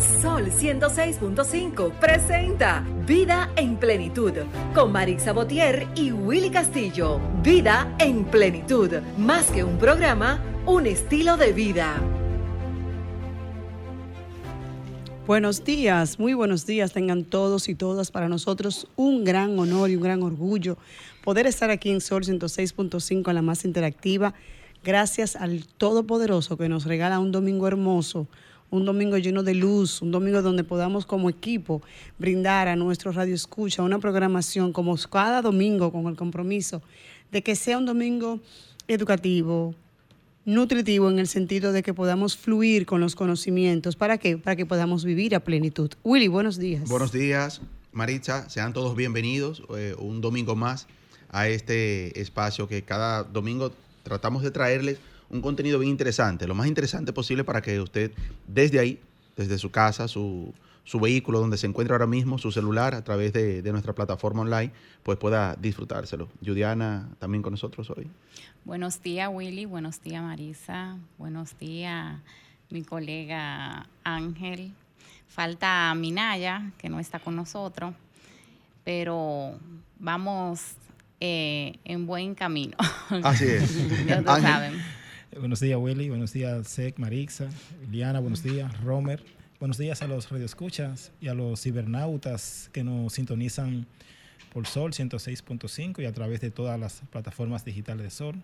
Sol 106.5 presenta Vida en Plenitud con Marix Botier y Willy Castillo. Vida en Plenitud, más que un programa, un estilo de vida. Buenos días, muy buenos días tengan todos y todas. Para nosotros un gran honor y un gran orgullo poder estar aquí en Sol 106.5, la más interactiva. Gracias al Todopoderoso que nos regala un domingo hermoso, un domingo lleno de luz, un domingo donde podamos como equipo brindar a nuestro radio escucha una programación como cada domingo con el compromiso de que sea un domingo educativo, nutritivo en el sentido de que podamos fluir con los conocimientos. ¿Para qué? Para que podamos vivir a plenitud. Willy, buenos días. Buenos días, Maritza. Sean todos bienvenidos eh, un domingo más a este espacio que cada domingo tratamos de traerles un contenido bien interesante, lo más interesante posible para que usted desde ahí, desde su casa, su, su vehículo donde se encuentra ahora mismo, su celular, a través de, de, nuestra plataforma online, pues pueda disfrutárselo. Juliana, también con nosotros hoy. Buenos días, Willy. Buenos días, Marisa. Buenos días, mi colega Ángel. Falta Minaya, que no está con nosotros, pero vamos eh, en buen camino. Así es. ya lo saben. Buenos días, Willy. Buenos días, Sec, Marixa, Liliana. Buenos días, Romer. Buenos días a los radioescuchas y a los cibernautas que nos sintonizan por Sol 106.5 y a través de todas las plataformas digitales de Sol.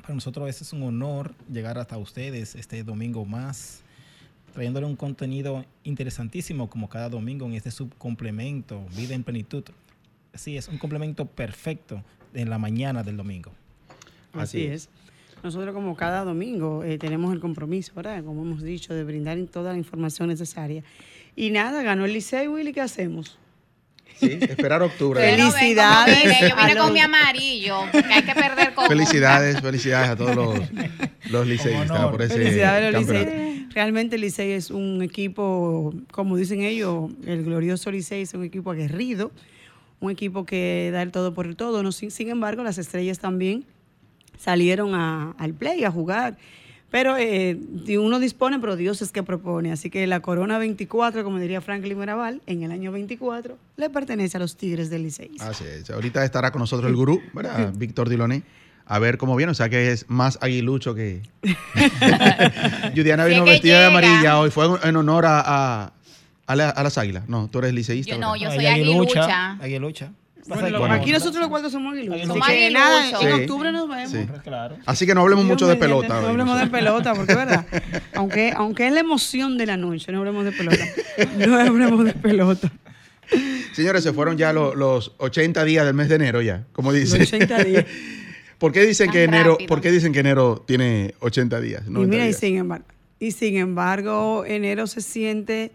Para nosotros es un honor llegar hasta ustedes este domingo más, trayéndole un contenido interesantísimo como cada domingo en este subcomplemento, Vida en Plenitud. Sí, es un complemento perfecto en la mañana del domingo. Así, Así es. Nosotros como cada domingo eh, tenemos el compromiso, ¿verdad? Como hemos dicho, de brindar toda la información necesaria. Y nada, ganó el Liceo, Willy, ¿qué hacemos? Sí, esperar octubre. Felicidades. Vine, yo vine con mi amarillo, que hay que perder con Felicidades, felicidades a todos los, los liceístas por ese Felicidades a los liceístas. Realmente el Licey es un equipo, como dicen ellos, el glorioso Licey es un equipo aguerrido, un equipo que da el todo por el todo. No, sin, sin embargo, las estrellas también salieron a, al play a jugar. Pero eh, uno dispone, pero Dios es que propone. Así que la Corona 24, como diría Franklin Mirabal, en el año 24, le pertenece a los Tigres del Licey. Así es. Ahorita estará con nosotros el gurú, ¿verdad? Víctor Diloné. A ver cómo viene, o sea que es más aguilucho que. Judiana vino sí vestida llega. de amarilla hoy. Fue en honor a, a, a, la, a las águilas. No, tú eres liceísta. Yo no, yo soy aguilucha. Aguilucha. Bueno, lo- Bueno, aquí nosotros los cuatro somos Así que nada, en Sí. octubre nos vemos. Sí. Claro. Así que no hablemos Dios mucho de pelota. No hablemos de pelota, porque es verdad. Aunque, aunque es la emoción de la noche, no hablemos de pelota. No hablemos de pelota. Señores, se fueron ya lo- los 80 días del mes de enero ya, como dice. Los 80 días. ¿Por qué dicen Tan que enero, rápido. ¿por qué dicen que enero tiene 80 días? Y 90 mira, y días? sin embargo, y sin embargo, enero se siente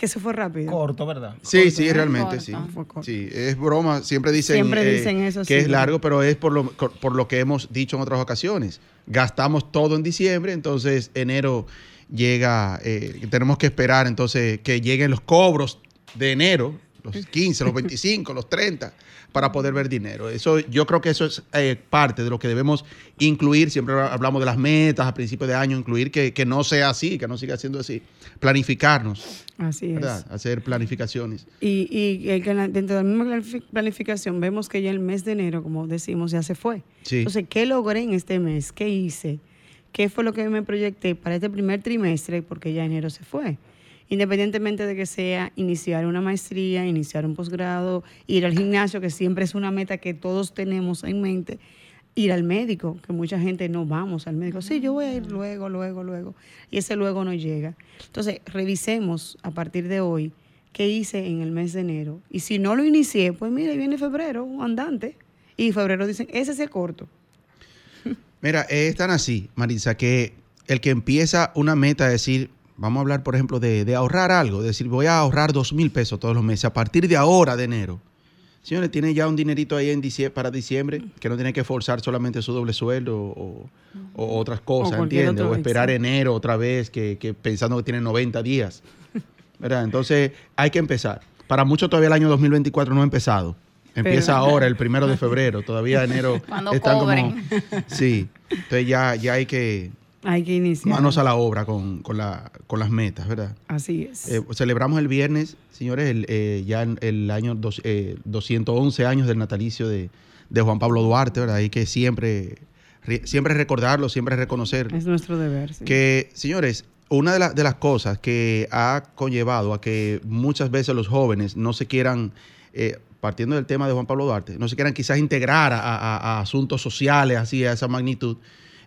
que se fue rápido. Corto, ¿verdad? Sí, sí, realmente, Corto. sí. Fue corto. Sí, es broma. Siempre dicen, Siempre eh, eso, que sí. es largo, pero es por lo, por lo que hemos dicho en otras ocasiones. Gastamos todo en diciembre, entonces enero llega, eh, tenemos que esperar entonces que lleguen los cobros de enero, los 15, los 25, los 30, para poder ver dinero. Eso, yo creo que eso es eh, parte de lo que debemos incluir. Siempre hablamos de las metas a principio de año, incluir que, que no sea así, que no siga siendo así. Planificarnos, Así es. ¿verdad? Hacer planificaciones. Y, y dentro de la misma planifi- planificación vemos que ya el mes de enero, como decimos, ya se fue. Sí. Entonces, ¿qué logré en este mes? ¿Qué hice? ¿Qué fue lo que me proyecté para este primer trimestre? Porque ya enero se fue. Independientemente de que sea iniciar una maestría, iniciar un posgrado, ir al gimnasio, que siempre es una meta que todos tenemos en mente, ir al médico, que mucha gente no vamos al médico. Sí, yo voy a ir luego, luego, luego. Y ese luego no llega. Entonces, revisemos a partir de hoy qué hice en el mes de enero. Y si no lo inicié, pues mire, viene febrero, andante. Y febrero dicen, ese se corto. Mira, es tan así, Marisa, que el que empieza una meta, es decir, vamos a hablar, por ejemplo, de, de ahorrar algo, es decir, voy a ahorrar dos mil pesos todos los meses a partir de ahora, de enero. Señores, tiene ya un dinerito ahí en para diciembre, que no tiene que forzar solamente su doble sueldo o, o otras cosas, ¿entiendes? O esperar enero otra vez, que, que pensando que tiene 90 días. ¿Verdad? Entonces, hay que empezar. Para muchos todavía el año 2024 no ha empezado. Empieza Pero- ahora, el primero de febrero. Todavía enero Cuando están cobren. como... Sí. Entonces ya, ya hay que Hay que iniciar. manos a la obra con, con la, con las metas, ¿verdad? Así es. Eh, celebramos el viernes, señores, el, eh, ya el año dos- eh, 211 años del natalicio de, de Juan Pablo Duarte, ¿verdad? Hay que siempre, re- siempre recordarlo, siempre reconocer es nuestro deber. sí. que, señores, una de, la- de las cosas que ha conllevado a que muchas veces los jóvenes no se quieran, eh, partiendo del tema de Juan Pablo Duarte, no se quieran quizás integrar a, a- a asuntos sociales así, a esa magnitud,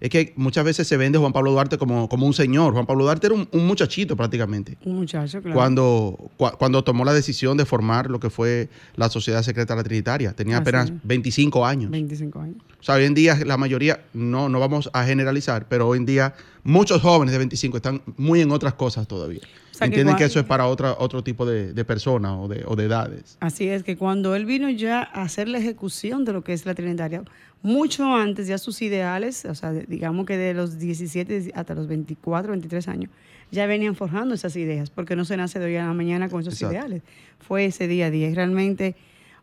es que muchas veces se vende Juan Pablo Duarte como, como un señor. Juan Pablo Duarte era un, un muchachito prácticamente. Un muchacho, claro. Cuando, cua- cuando tomó la decisión de formar lo que fue la Sociedad Secreta de la Trinitaria. Tenía Así apenas es. 25 años. 25 años. O sea, hoy en día la mayoría, no, no vamos a generalizar, pero hoy en día muchos jóvenes de 25 están muy en otras cosas todavía. O sea, que Entienden que, eso es para otra, otro tipo de, de personas o de, o de edades. Así es que cuando él vino ya a hacer la ejecución de lo que es la Trinitaria, mucho antes ya sus ideales, o sea, digamos que de los 17 hasta los 24, 23 años, ya venían forjando esas ideas, porque no se nace de hoy a la mañana con esos Exacto. ideales. Fue ese día a día. Y realmente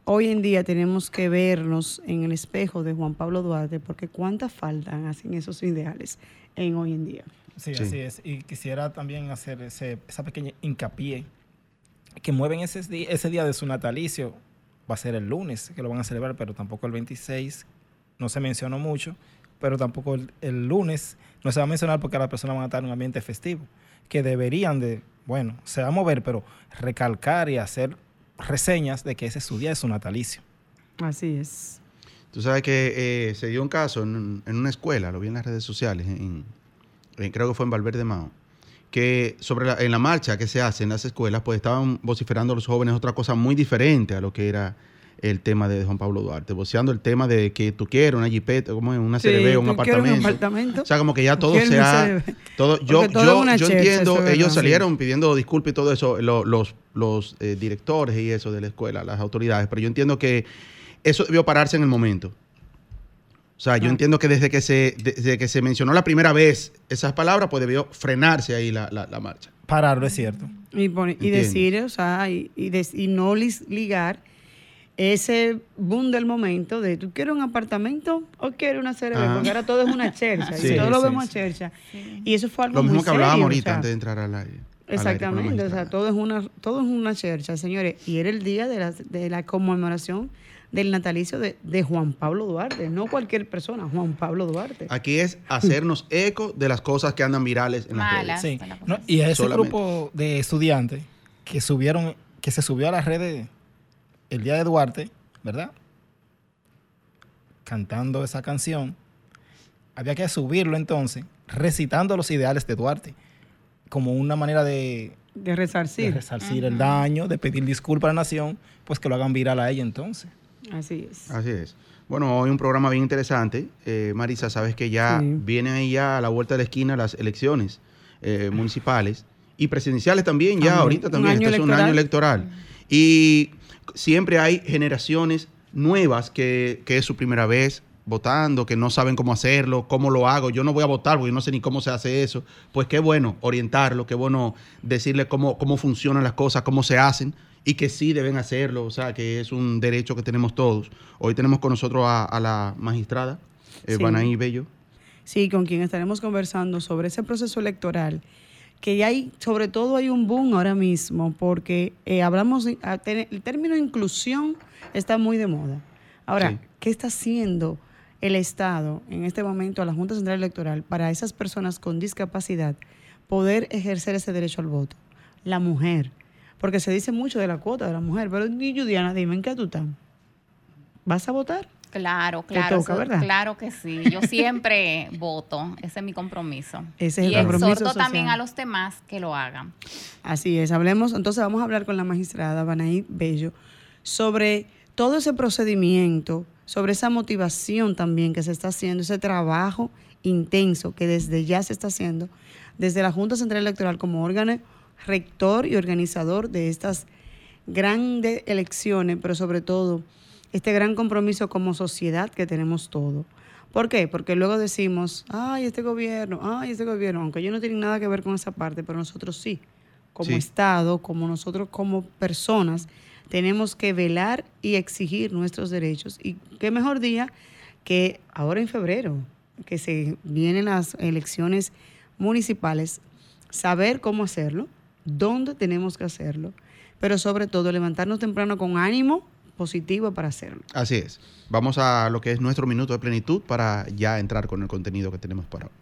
hoy en día tenemos que vernos en el espejo de Juan Pablo Duarte, porque cuánta falta hacen esos ideales en hoy en día. Sí, Sí. así es. Y quisiera también hacer ese, esa pequeña hincapié que mueven ese, ese día de su natalicio. Va a ser el lunes que lo van a celebrar, pero tampoco el 26. No se mencionó mucho, pero tampoco el, el lunes no se va a mencionar porque las personas van a estar en un ambiente festivo. Que deberían de, bueno, se va a mover, pero recalcar y hacer reseñas de que ese es su día de su natalicio. Así es. Tú sabes que eh, se dio un caso en, en una escuela, lo vi en las redes sociales, en- en- creo que fue en Valverde Mao, que sobre la- en la marcha que se hace en las escuelas, pues estaban vociferando los jóvenes otra cosa muy diferente a lo que era el tema de Juan Pablo Duarte, voceando el tema de que tú quieres una jipeta, como una Sí, CRB, un apartamento. un apartamento. O sea, como que ya todo se ha... Todo, yo todo yo, yo entiendo, ellos verdad. salieron pidiendo disculpas y todo eso, lo- los, los eh, directores y eso de la escuela, las autoridades, pero yo entiendo que eso debió pararse en el momento. O sea, yo Ah. entiendo que desde que se desde que se mencionó la primera vez esas palabras, pues debió frenarse ahí la, la- la marcha. Pararlo, es cierto. Y, pone- y decir, o sea, y, y des- y no ligar ese boom del momento de tú quieres un apartamento o quieres una CRB, Ajá. porque ahora todo es una chercha, Sí, y todo lo sí, vemos sí. a chercha. Y eso fue algo Lo mismo muy que hablábamos serio, o ahorita sea, antes de entrar al aire. al aire Exactamente, o sea, todo es una todo es una chercha, señores, y era el día de la, de la conmemoración del natalicio de, de Juan Pablo Duarte, no cualquier persona, Juan Pablo Duarte. Aquí es hacernos eco de las cosas que andan virales en las redes. Malas. Sí. fue la cosa No, así. y a ese Solamente. grupo de estudiantes que subieron, que se subió a las redes el día de Duarte, ¿verdad? Cantando esa canción, había que subirlo entonces, recitando los ideales de Duarte, como una manera de, De de resarcir. resarcir el daño, de pedir disculpas a la nación, pues que lo hagan viral a ella entonces. Así es. Así es. Bueno, hoy un programa bien interesante. Eh, Marisa, sabes que ya Sí. vienen ahí ya a la vuelta de la esquina las elecciones eh, municipales y presidenciales también, ya ahorita también. Este es un año electoral. Y siempre hay generaciones nuevas que, que es su primera vez votando, que no saben cómo hacerlo, cómo lo hago. Yo no voy a votar porque yo no sé ni cómo se hace eso. Pues qué bueno orientarlo, qué bueno decirle cómo, cómo funcionan las cosas, cómo se hacen y que sí deben hacerlo, o sea, que es un derecho que tenemos todos. Hoy tenemos con nosotros a, a la magistrada, eh, Sí. Banaí Bello. Sí, con quien estaremos conversando sobre ese proceso electoral, que ya hay, sobre todo hay un boom ahora mismo, porque eh, hablamos, el término inclusión está muy de moda. Ahora, Sí. ¿qué está haciendo el Estado en este momento a la Junta Central Electoral para esas personas con discapacidad poder ejercer ese derecho al voto? La mujer. Porque se dice mucho de la cuota de la mujer, pero y Judiana, dime, ¿en qué tú estás? ¿Vas a votar? Claro, claro, toca, eso- claro que sí. Yo siempre voto, ese es mi compromiso. Ese es el y compromiso exhorto también social. a los demás que lo hagan. Así es, hablemos, entonces vamos a hablar con la magistrada Banaí Bello sobre todo ese procedimiento, sobre esa motivación también que se está haciendo, ese trabajo intenso que desde ya se está haciendo, desde la Junta Central Electoral como órgano rector y organizador de estas grandes elecciones, pero sobre todo este gran compromiso como sociedad que tenemos todos. ¿Por qué? Porque luego decimos, ay, este gobierno, ay, este gobierno, aunque ellos no tienen nada que ver con esa parte, pero nosotros sí, como Sí. Estado, como nosotros como personas, tenemos que velar y exigir nuestros derechos. Y qué mejor día que ahora en febrero, que se vienen las elecciones municipales, saber cómo hacerlo, dónde tenemos que hacerlo, pero sobre todo levantarnos temprano con ánimo positivo para hacerlo. Así es. Vamos a lo que es nuestro minuto de plenitud para ya entrar con el contenido que tenemos para hoy.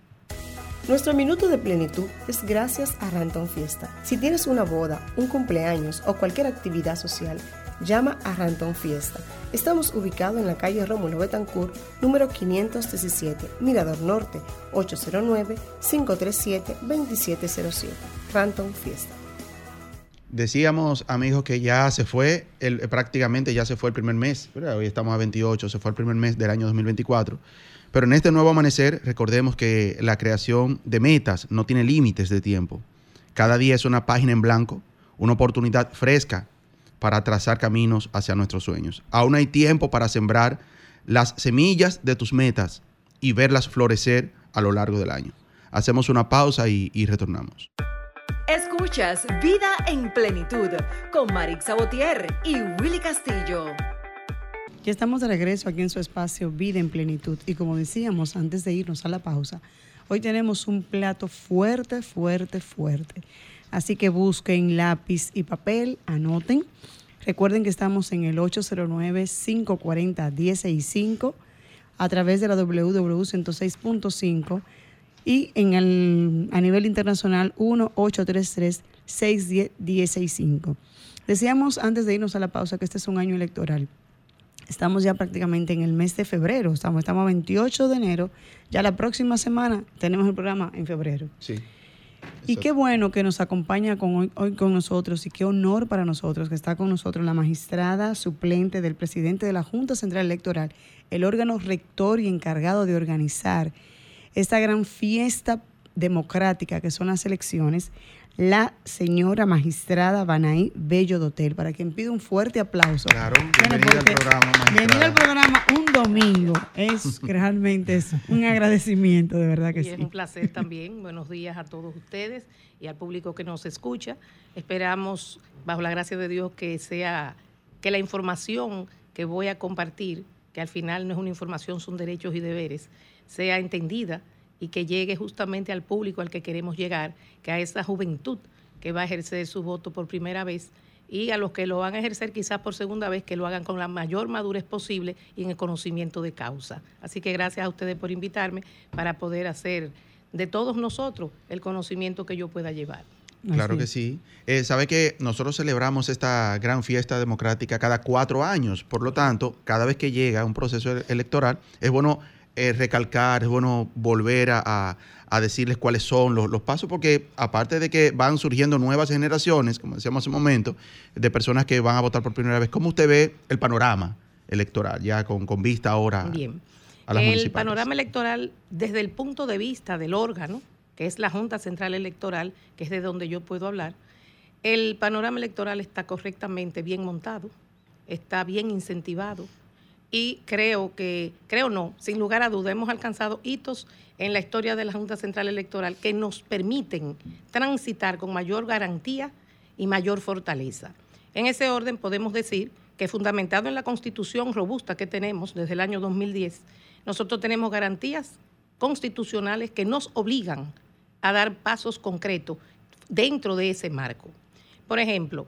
Nuestro minuto de plenitud es gracias a Ranton Fiesta. Si tienes una boda, un cumpleaños o cualquier actividad social, llama a Ranton Fiesta. Estamos ubicados en la calle Rómulo Betancourt, número 517, Mirador Norte, 809-537-2707. Ranton Fiesta. Decíamos, amigos, que ya se fue, el, prácticamente ya se fue el primer mes, hoy estamos a 28, se fue el primer mes del año 2024. Pero en este nuevo amanecer, recordemos que la creación de metas no tiene límites de tiempo. Cada día es una página en blanco, una oportunidad fresca para trazar caminos hacia nuestros sueños. Aún hay tiempo para sembrar las semillas de tus metas y verlas florecer a lo largo del año. Hacemos una pausa y retornamos. Escuchas Vida en Plenitud con Marix Sabotier y Willy Castillo. Ya estamos de regreso aquí en su espacio Vida en Plenitud y como decíamos antes de irnos a la pausa, hoy tenemos un plato fuerte, fuerte, fuerte. Así que busquen lápiz y papel, anoten. Recuerden que estamos en el 809-540-165 a través de la WW106.5 y en el, a nivel internacional 1-833-610-165. Decíamos antes de irnos a la pausa que este es un año electoral. Estamos ya prácticamente en el mes de febrero, estamos, estamos a 28 de enero, ya la próxima semana tenemos el programa en febrero. Sí. Y qué bueno que nos acompaña con hoy, hoy, con nosotros y qué honor para nosotros que está con nosotros la magistrada suplente del presidente de la Junta Central Electoral, el órgano rector y encargado de organizar esta gran fiesta democrática que son las elecciones, la señora magistrada Banaí Bello Dotel, para quien pido un fuerte aplauso. Claro, bienvenida al programa. Al programa un domingo es realmente es un agradecimiento, de verdad que y sí. Es un placer también. Buenos días a todos ustedes y al público que nos escucha. Esperamos, bajo la gracia de Dios, que sea que la información que voy a compartir, que al final no es una información, son derechos y deberes, sea entendida y que llegue justamente al público al que queremos llegar, que a esa juventud que va a ejercer su voto por primera vez y a los que lo van a ejercer quizás por segunda vez, que lo hagan con la mayor madurez posible y en el conocimiento de causa. Así que gracias a ustedes por invitarme para poder hacer de todos nosotros el conocimiento que yo pueda llevar. Claro Así que sí. Eh, Sabe que nosotros celebramos esta gran fiesta democrática cada cuatro años. Por lo tanto, cada vez que llega un proceso ele- electoral, es bueno eh, recalcar, es bueno volver a, a- a decirles cuáles son los, los pasos, porque aparte de que van surgiendo nuevas generaciones, como decíamos hace un momento, de personas que van a votar por primera vez, ¿cómo usted ve el panorama electoral, ya con, con vista ahora Bien. a las El panorama electoral, desde el punto de vista del órgano, que es la Junta Central Electoral, que es de donde yo puedo hablar, el panorama electoral está correctamente bien montado, está bien incentivado y creo que, creo no, sin lugar a duda, hemos alcanzado hitos en la historia de la Junta Central Electoral que nos permiten transitar con mayor garantía y mayor fortaleza. En ese orden podemos decir que fundamentado en la constitución robusta que tenemos desde el año 2010, nosotros tenemos garantías constitucionales que nos obligan a dar pasos concretos dentro de ese marco. Por ejemplo,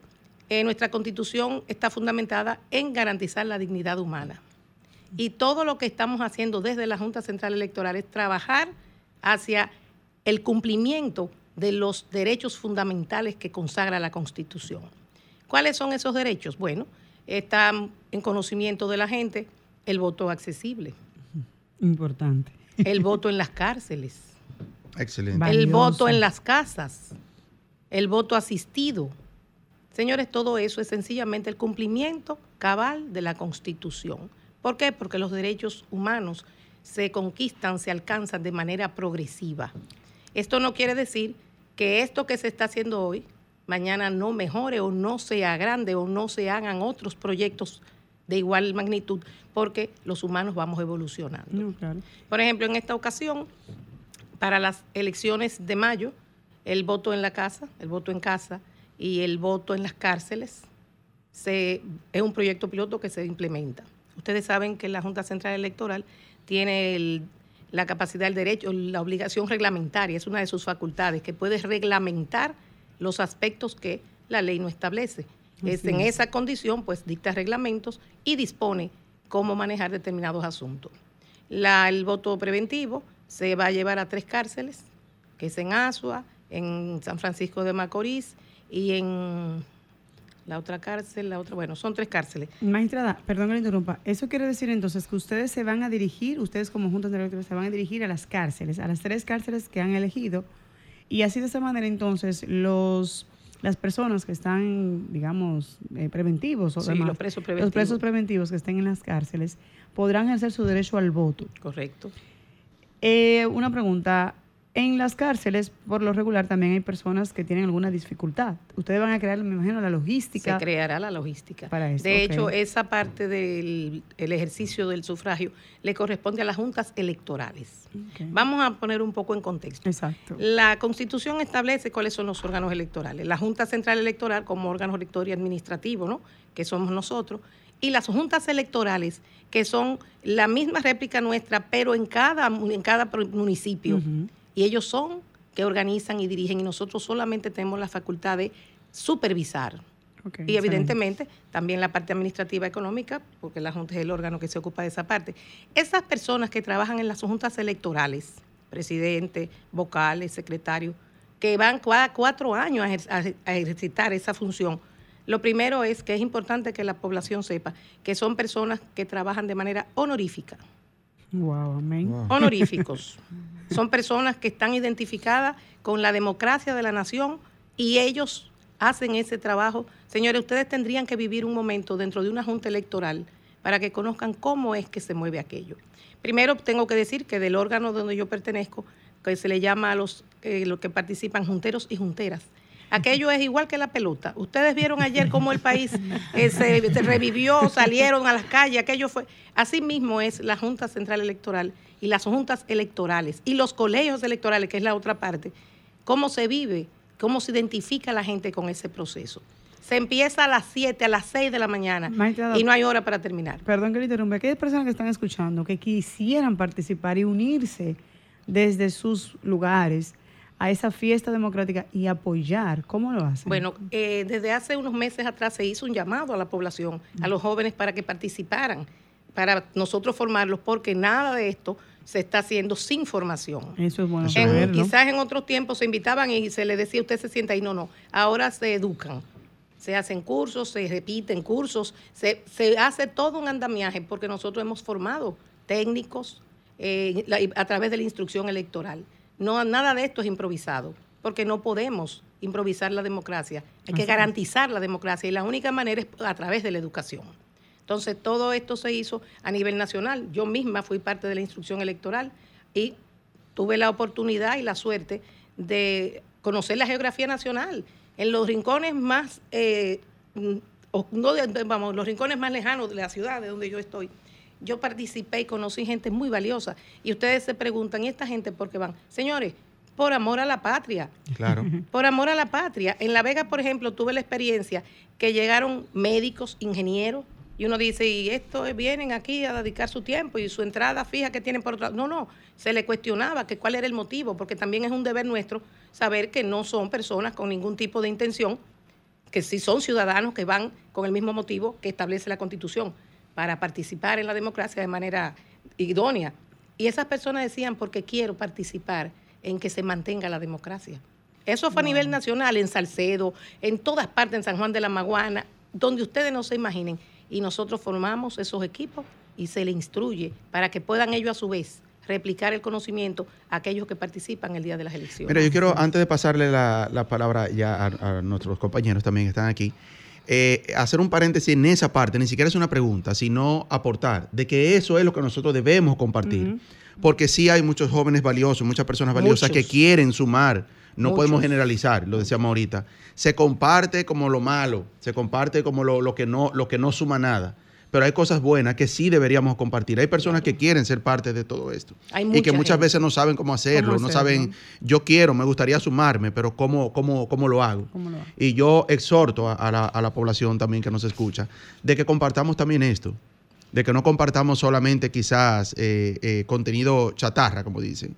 eh, nuestra constitución está fundamentada en garantizar la dignidad humana. Y todo lo que estamos haciendo desde la Junta Central Electoral es trabajar hacia el cumplimiento de los derechos fundamentales que consagra la Constitución. ¿Cuáles son esos derechos? Bueno, está en conocimiento de la gente el voto accesible, Importante. el voto en las cárceles, Excelente. El Valioso. voto en las casas, el voto asistido. Señores, todo eso es sencillamente el cumplimiento cabal de la Constitución. ¿Por qué? Porque los derechos humanos se conquistan, se alcanzan de manera progresiva. Esto no quiere decir que esto que se está haciendo hoy, mañana no mejore o no sea grande o no se hagan otros proyectos de igual magnitud, porque los humanos vamos evolucionando. No, claro. Por ejemplo, en esta ocasión, para las elecciones de mayo, el voto en la casa, el voto en casa y el voto en las cárceles se, es un proyecto piloto que se implementa. Ustedes saben que la Junta Central Electoral tiene el- la capacidad del derecho, la obligación reglamentaria, es una de sus facultades, que puede reglamentar los aspectos que la ley no establece. Es, en esa condición, pues dicta reglamentos y dispone cómo manejar determinados asuntos. La, el voto preventivo se va a llevar a tres cárceles, que es en Asua, en San Francisco de Macorís y en la otra cárcel, la otra, bueno, son tres cárceles. Magistrada, perdón que le interrumpa. Eso quiere decir entonces que ustedes se van a dirigir, ustedes como juntas de se van a dirigir a las cárceles, a las tres cárceles que han elegido, y así de esa manera entonces los las personas que están, digamos, eh, preventivos o Sí, demás, los presos preventivos. los presos preventivos que estén en las cárceles podrán ejercer su derecho al voto. Correcto. Eh, una pregunta. En las cárceles, por lo regular, también hay personas que tienen alguna dificultad. Ustedes van a crear, me imagino, la logística. Se creará la logística. Para eso, de hecho, esa parte del el ejercicio del sufragio le corresponde a las juntas electorales. Vamos a poner un poco en contexto. Exacto. La Constitución establece cuáles son los órganos electorales. La Junta Central Electoral como órgano rector y administrativo, ¿no? que somos nosotros, y las juntas electorales, que son la misma réplica nuestra, pero en cada, en cada municipio. Y ellos son que organizan y dirigen, y nosotros solamente tenemos la facultad de supervisar. Y excelente. evidentemente también la parte administrativa económica, porque la Junta es el órgano que se ocupa de esa parte. Esas personas que trabajan en las juntas electorales, presidente, vocales, secretarios, que van cada cuatro años a, ejer- a- a ejercitar esa función, lo primero es que es importante que la población sepa que son personas que trabajan de manera honorífica Wow, amén. honoríficos. Son personas que están identificadas con la democracia de la nación y ellos hacen ese trabajo. Señores, ustedes tendrían que vivir un momento dentro de una junta electoral para que conozcan cómo es que se mueve aquello. Primero tengo que decir que del órgano donde yo pertenezco, que se le llama a los, eh, los que participan junteros y junteras. Aquello es igual que la pelota. Ustedes vieron ayer cómo el país eh, se, se revivió, salieron a las calles, aquello fue. Así mismo es la Junta Central Electoral y las juntas electorales y los colegios electorales, que es la otra parte. ¿Cómo se vive? ¿Cómo se identifica la gente con ese proceso? Se empieza a las 7, a las 6 de la mañana y no hay hora para terminar. Perdón que le interrumpa. Aquellas personas que están escuchando que quisieran participar y unirse desde sus lugares a esa fiesta democrática y apoyar, ¿cómo lo hacen? Bueno, eh, desde hace unos meses atrás se hizo un llamado a la población, a los jóvenes para que participaran, para nosotros formarlos, porque nada de esto se está haciendo sin formación. eso es bueno Eso En- saber, ¿no? Quizás en otros tiempos se invitaban y se les decía, usted se sienta ahí. No, no. Ahora se educan. Se hacen cursos, se repiten cursos, se, se hace todo un andamiaje porque nosotros hemos formado técnicos eh, la- a través de la instrucción electoral. No, nada de esto es improvisado, porque no podemos improvisar la democracia. Hay Así que es. garantizar la democracia y la única manera es a través de la educación. Entonces, todo esto se hizo a nivel nacional. Yo misma fui parte de la instrucción electoral y tuve la oportunidad y la suerte de conocer la geografía nacional en los rincones más, eh, mm, no de- de- vamos, los rincones más lejanos de la ciudad de donde yo estoy. Yo participé y conocí gente muy valiosa. Y ustedes se preguntan, ¿y esta gente por qué van? Señores, por amor a la patria Claro. por amor a la patria. En La Vega, por ejemplo, tuve la experiencia que llegaron médicos, ingenieros, y uno dice, y estos vienen aquí a dedicar su tiempo y su entrada fija que tienen por otro lado. No, no, se le cuestionaba que cuál era el motivo, porque también es un deber nuestro saber que no son personas con ningún tipo de intención, que sí son ciudadanos que van con el mismo motivo que establece la Constitución, para participar en la democracia de manera idónea. Y esas personas decían, porque quiero participar en que se mantenga la democracia. Eso fue a nivel nacional, en Salcedo, en todas partes, en San Juan de la Maguana, donde ustedes no se imaginen. Y nosotros formamos esos equipos y se le instruye para que puedan ellos a su vez replicar el conocimiento a aquellos que participan el día de las elecciones. Mira, yo quiero, antes de pasarle la, la palabra ya a, a nuestros compañeros también que están aquí, eh, hacer un paréntesis en esa parte, ni siquiera es una pregunta, sino aportar, de que eso es lo que nosotros debemos compartir. Porque sí hay muchos jóvenes valiosos, muchas personas valiosas Muchos. que quieren sumar. No Muchos. podemos generalizar, lo decíamos ahorita. Se comparte como lo malo, se comparte como lo, lo que no, lo que no suma nada. Pero hay cosas buenas que sí deberíamos compartir. Hay personas que quieren ser parte de todo esto. Hay y que mucha muchas gente. veces no saben cómo hacerlo, ¿Cómo no saben, yo quiero, me gustaría sumarme, pero ¿cómo, cómo, cómo lo hago? ¿Cómo lo hago? Y yo exhorto a, a la, a la población también que nos escucha de que compartamos también esto. de que no compartamos solamente quizás eh, eh, contenido chatarra, como dicen,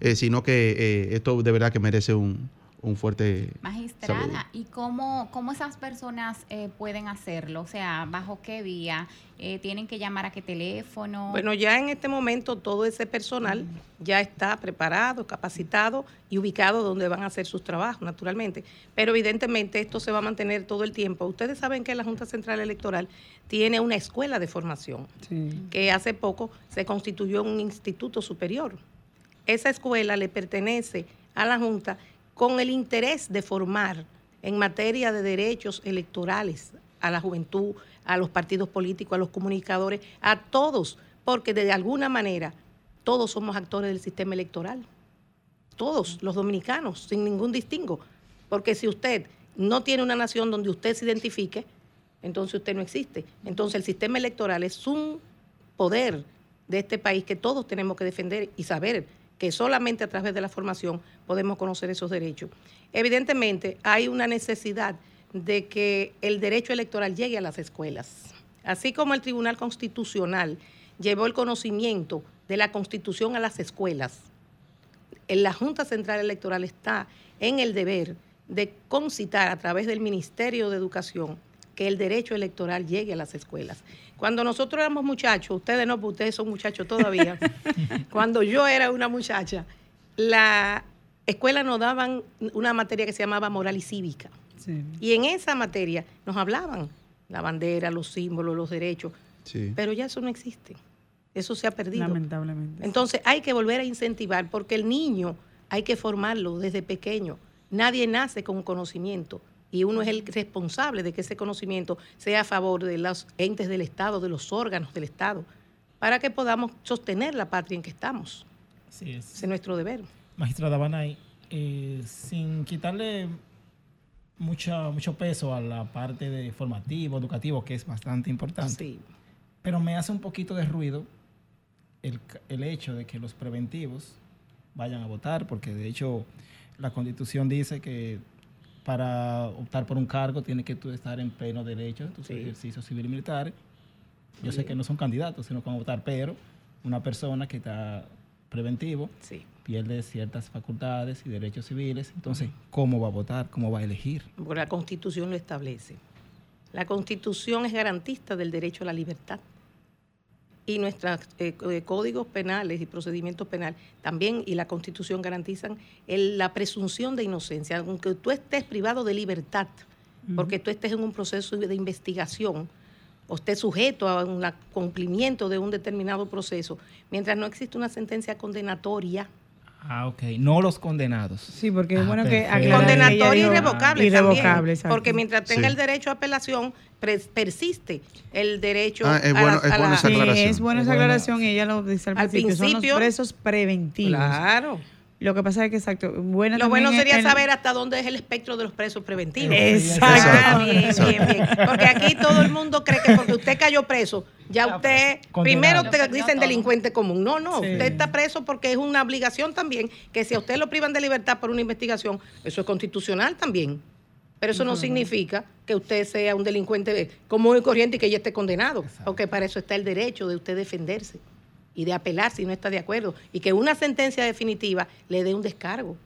eh, sino que esto de verdad que merece un, un fuerte saludo. Magistrada, ¿y cómo, cómo esas personas eh, pueden hacerlo? O sea, ¿bajo qué vía? Eh, ¿Tienen que llamar a qué teléfono? Bueno, ya en este momento todo ese personal ya está preparado, capacitado y ubicado donde van a hacer sus trabajos, naturalmente. Pero evidentemente esto se va a mantener todo el tiempo. Ustedes saben que la Junta Central Electoral tiene una escuela de formación Sí. que hace poco se constituyó un instituto superior. Esa escuela le pertenece a la Junta con el interés de formar en materia de derechos electorales a la juventud, a los partidos políticos, a los comunicadores, a todos, porque de alguna manera todos somos actores del sistema electoral. Todos los dominicanos, sin ningún distingo. Porque si usted no tiene una nación donde usted se identifique, entonces usted no existe. Entonces el sistema electoral es un poder de este país que todos tenemos que defender y saber que solamente a través de la formación podemos conocer esos derechos. Evidentemente hay una necesidad de que el derecho electoral llegue a las escuelas. Así como el Tribunal Constitucional llevó el conocimiento de la Constitución a las escuelas, la Junta Central Electoral está en el deber de concitar a través del Ministerio de Educación que el derecho electoral llegue a las escuelas. Cuando nosotros éramos muchachos, ustedes no, porque ustedes son muchachos todavía, cuando yo era una muchacha, la escuela nos daban una materia que se llamaba moral y cívica. Sí. Y en esa materia nos hablaban la bandera, los símbolos, los derechos, Sí. pero ya eso no existe. Eso se ha perdido. Lamentablemente. Entonces hay que volver a incentivar porque el niño hay que formarlo desde pequeño. Nadie nace con conocimiento y uno es el responsable de que ese conocimiento sea a favor de los entes del Estado, de los órganos del Estado, para que podamos sostener la patria en que estamos. Así es. Ese es nuestro deber. Magistrada Banay, eh, sin quitarle mucha, mucho peso a la parte de formativo, educativo, que es bastante importante, Sí. pero me hace un poquito de ruido el, el hecho de que los preventivos vayan a votar, porque de hecho la constitución dice que para optar por un cargo tiene que tú estar en pleno derecho en tus Sí. ejercicios civil y militares. Yo sé que no son candidatos, sino que van a votar, pero una persona que está preventivo Sí. pierde ciertas facultades y derechos civiles. Entonces, ¿cómo va a votar? ¿Cómo va a elegir? Porque la Constitución lo establece. La Constitución es garantista del derecho a la libertad. Y nuestros eh, eh, códigos penales y procedimientos penales también y la Constitución garantizan el- la presunción de inocencia. Aunque tú estés privado de libertad, porque tú estés en un proceso de investigación o estés sujeto a un cumplimiento de un determinado proceso, mientras no existe una sentencia condenatoria, Ah, ok. No los condenados. Sí, porque es Ah, bueno que perfecto. que Condenatorio irrevocable, irrevocable, también, exacto. porque mientras tenga Sí. el derecho a apelación, persiste el derecho Ah, es a, bueno- la- es a bueno la- esa Sí, aclaración. es buena Es esa bueno. aclaración y ella lo dice al, Al principio, son principio- los presos preventivos. Claro. Lo que pasa es que, exacto, buena Lo bueno sería el- saber hasta dónde es el espectro de los presos preventivos. Exacto. Ah, bien, bien, bien. Porque aquí todo el mundo cree que porque usted cayó preso, ya usted, condenado. primero te dicen delincuente común. No, no, Sí. usted está preso porque es una obligación también, que si a usted lo privan de libertad por una investigación, eso es constitucional también. Pero eso no significa que usted sea un delincuente común y corriente y que ya esté condenado, porque para eso está el derecho de usted defenderse y de apelar si no está de acuerdo y que una sentencia definitiva le dé un descargo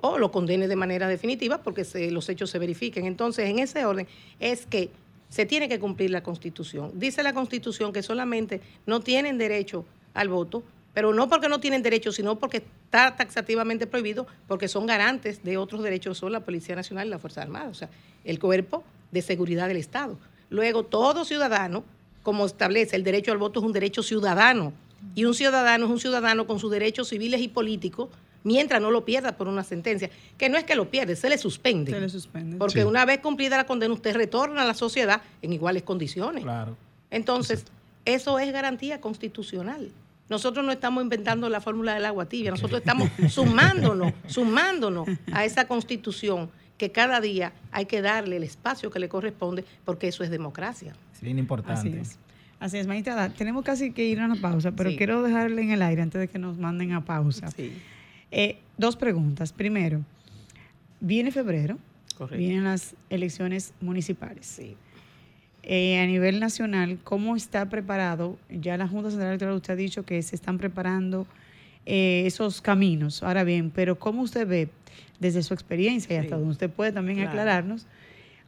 o lo condene de manera definitiva porque se- los hechos se verifiquen. Entonces, en ese orden es que se tiene que cumplir la Constitución. Dice la Constitución que solamente no tienen derecho al voto, pero no porque no tienen derecho, sino porque está taxativamente prohibido, porque son garantes de otros derechos, son la Policía Nacional y la Fuerza Armada, o sea, el cuerpo de seguridad del Estado. Luego, todo ciudadano, como establece el derecho al voto, es un derecho ciudadano. Y un ciudadano es un ciudadano con sus derechos civiles y políticos, mientras no lo pierda por una sentencia, que no es que lo pierde, se le suspende. Se le suspende. Porque Sí. una vez cumplida la condena, usted retorna a la sociedad en iguales condiciones. Claro. Entonces, eso es garantía constitucional. Nosotros no estamos inventando la fórmula del agua tibia, nosotros estamos sumándonos, sumándonos a esa constitución que cada día hay que darle el espacio que le corresponde, porque eso es democracia. Es bien importante. Así es. Así es, magistrada. Tenemos casi que ir a una pausa, pero Sí. quiero dejarle en el aire antes de que nos manden a pausa. Eh, dos preguntas. Primero, viene febrero, correcto. vienen las elecciones municipales. Sí. eh, a nivel nacional, ¿cómo está preparado? Ya la Junta Central Electoral usted ha dicho que se están preparando eh, esos caminos. Ahora bien, pero ¿cómo usted ve desde su experiencia y hasta donde usted puede también aclararnos,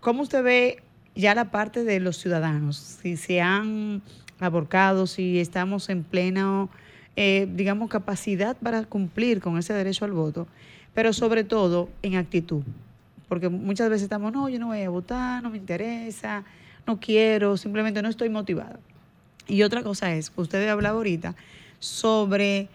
cómo usted ve ya la parte de los ciudadanos? Si se han aborcado, si estamos en plena, eh, digamos, capacidad para cumplir con ese derecho al voto, pero sobre todo en actitud. Porque muchas veces estamos, no, yo no voy a votar, no me interesa, no quiero, simplemente no estoy motivada. Y otra cosa es, usted hablaba ahorita sobre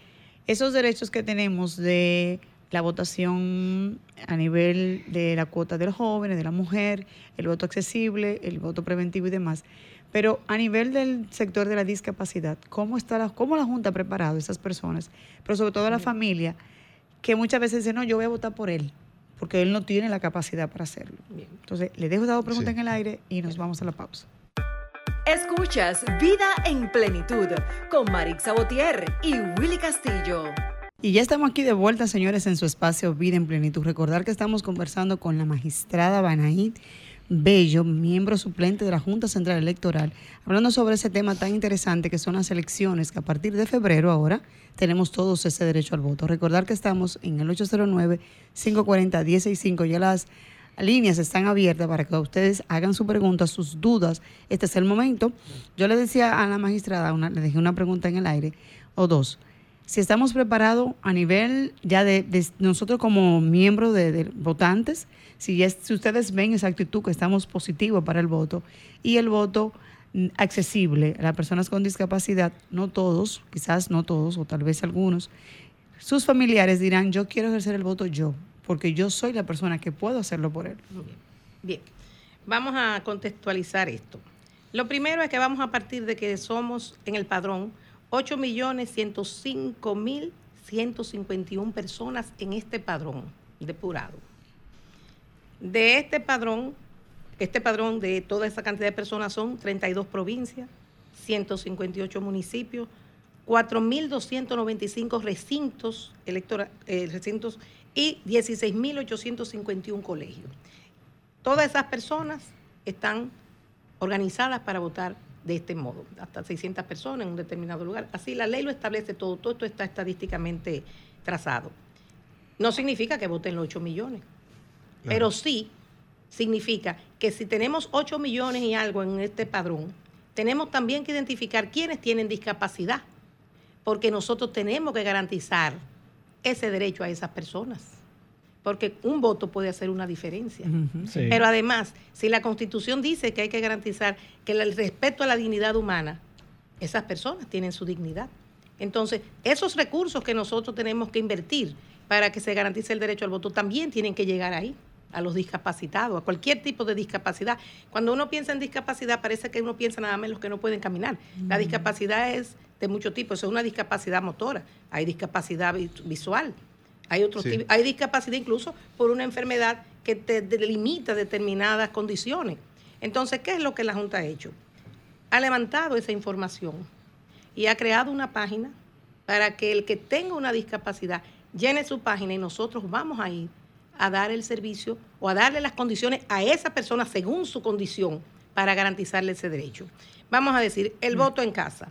esos derechos que tenemos de la votación a nivel de la cuota de los jóvenes, de la mujer, el voto accesible, el voto preventivo y demás. Pero a nivel del sector de la discapacidad, ¿cómo está la, cómo la Junta ha preparado a esas personas? Pero sobre todo a la familia, que muchas veces dice, no, yo voy a votar por él, porque él no tiene la capacidad para hacerlo. Entonces, le dejo esa dos preguntas en el aire y nos vamos a la pausa. Escuchas Vida en Plenitud con Marix Sabotier y Willy Castillo. Y ya estamos aquí de vuelta, señores, en su espacio Vida en Plenitud. Recordar que estamos conversando con la magistrada Banaid Bello, miembro suplente de la Junta Central Electoral, hablando sobre ese tema tan interesante que son las elecciones, que a partir de febrero ahora tenemos todos ese derecho al voto. Recordar que estamos en el 809-540-165, ya las líneas están abiertas para que ustedes hagan su pregunta, sus dudas. Este es el momento. Yo le decía a la magistrada, una, le dejé una pregunta en el aire, o dos. Si estamos preparados a nivel ya de, nosotros como miembros de, votantes, si, si ustedes ven esa actitud que estamos positivos para el voto y el voto mm, accesible a las personas con discapacidad, no todos, quizás no todos o tal vez algunos, sus familiares dirán, yo quiero ejercer el voto yo, porque yo soy la persona que puedo hacerlo por él. Bien, vamos a contextualizar esto. Lo primero es que vamos a partir de que somos en el padrón 8.105.151 personas en este padrón depurado. De este padrón, este padrón de toda esa cantidad de personas son 32 provincias, 158 municipios, 4.295 recintos, eh, recintos y 16.851 colegios. Todas esas personas están organizadas para votar de este modo, hasta 600 personas en un determinado lugar. Así la ley lo establece todo, todo esto está estadísticamente trazado. No significa que voten los 8 millones, pero sí significa que si tenemos 8 millones y algo en este padrón, tenemos también que identificar quiénes tienen discapacidad, porque nosotros tenemos que garantizar ese derecho a esas personas. Porque un voto puede hacer una diferencia. Pero además, si la Constitución dice que hay que garantizar que el respeto a la dignidad humana, esas personas tienen su dignidad. Entonces, esos recursos que nosotros tenemos que invertir para que se garantice el derecho al voto también tienen que llegar ahí a los discapacitados, a cualquier tipo de discapacidad. Cuando uno piensa en discapacidad, parece que uno piensa nada más en los que no pueden caminar. La discapacidad es de muchos tipos, es una discapacidad motora, hay discapacidad visual, hay otros hay discapacidad incluso por una enfermedad que te limita determinadas condiciones. Entonces, ¿qué es lo que la Junta ha hecho? Ha levantado esa información y ha creado una página para que el que tenga una discapacidad llene su página y nosotros vamos a ir a dar el servicio o a darle las condiciones a esa persona según su condición para garantizarle ese derecho. Vamos a decir, el mm. voto en casa.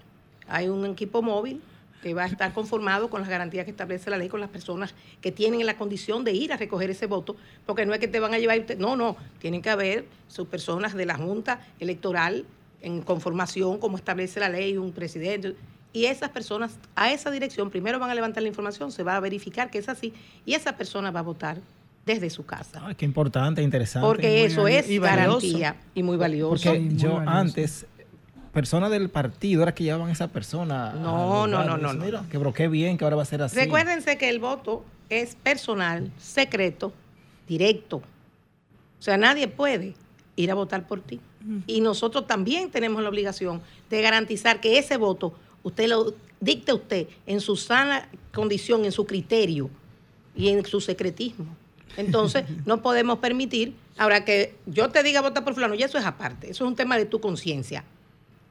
Hay un equipo móvil que va a estar conformado con las garantías que establece la ley con las personas que tienen la condición de ir a recoger ese voto, porque no es que te van a llevar, no, no, tienen que haber sus personas de la Junta Electoral en conformación como establece la ley, un presidente, y esas personas a esa dirección primero van a levantar la información, se va a verificar que es así, y esa persona va a votar desde su casa. Ah, qué importante, interesante. Porque eso es garantía y muy valioso. Porque yo antes, personas del partido era que llevaban a esa persona. No, no, no, no, Mira, que broqué bien, que ahora va a ser así. Recuérdense que el voto es personal, secreto, directo. O sea, nadie puede ir a votar por ti. Y nosotros también tenemos la obligación de garantizar que ese voto usted lo dicte usted en su sana condición, en su criterio y en su secretismo. Entonces, no podemos permitir, ahora que yo te diga votar por fulano, y eso es aparte, eso es un tema de tu conciencia.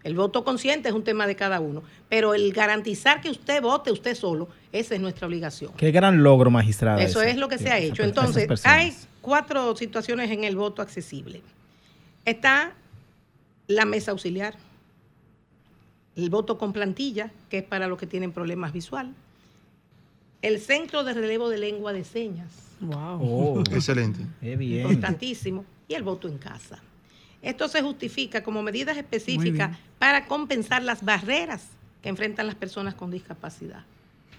El voto consciente es un tema de cada uno, pero el garantizar que usted vote usted solo, esa es nuestra obligación. Qué gran logro, magistrada. Eso es lo que se ha hecho. Entonces, hay cuatro situaciones en el voto accesible. Está la mesa auxiliar, el voto con plantilla, que es para los que tienen problemas visual, el centro de relevo de lengua de señas, Wow. Oh, Excelente. qué bien. importantísimo, y el voto en casa. Esto se justifica como medidas específicas para compensar las barreras que enfrentan las personas con discapacidad,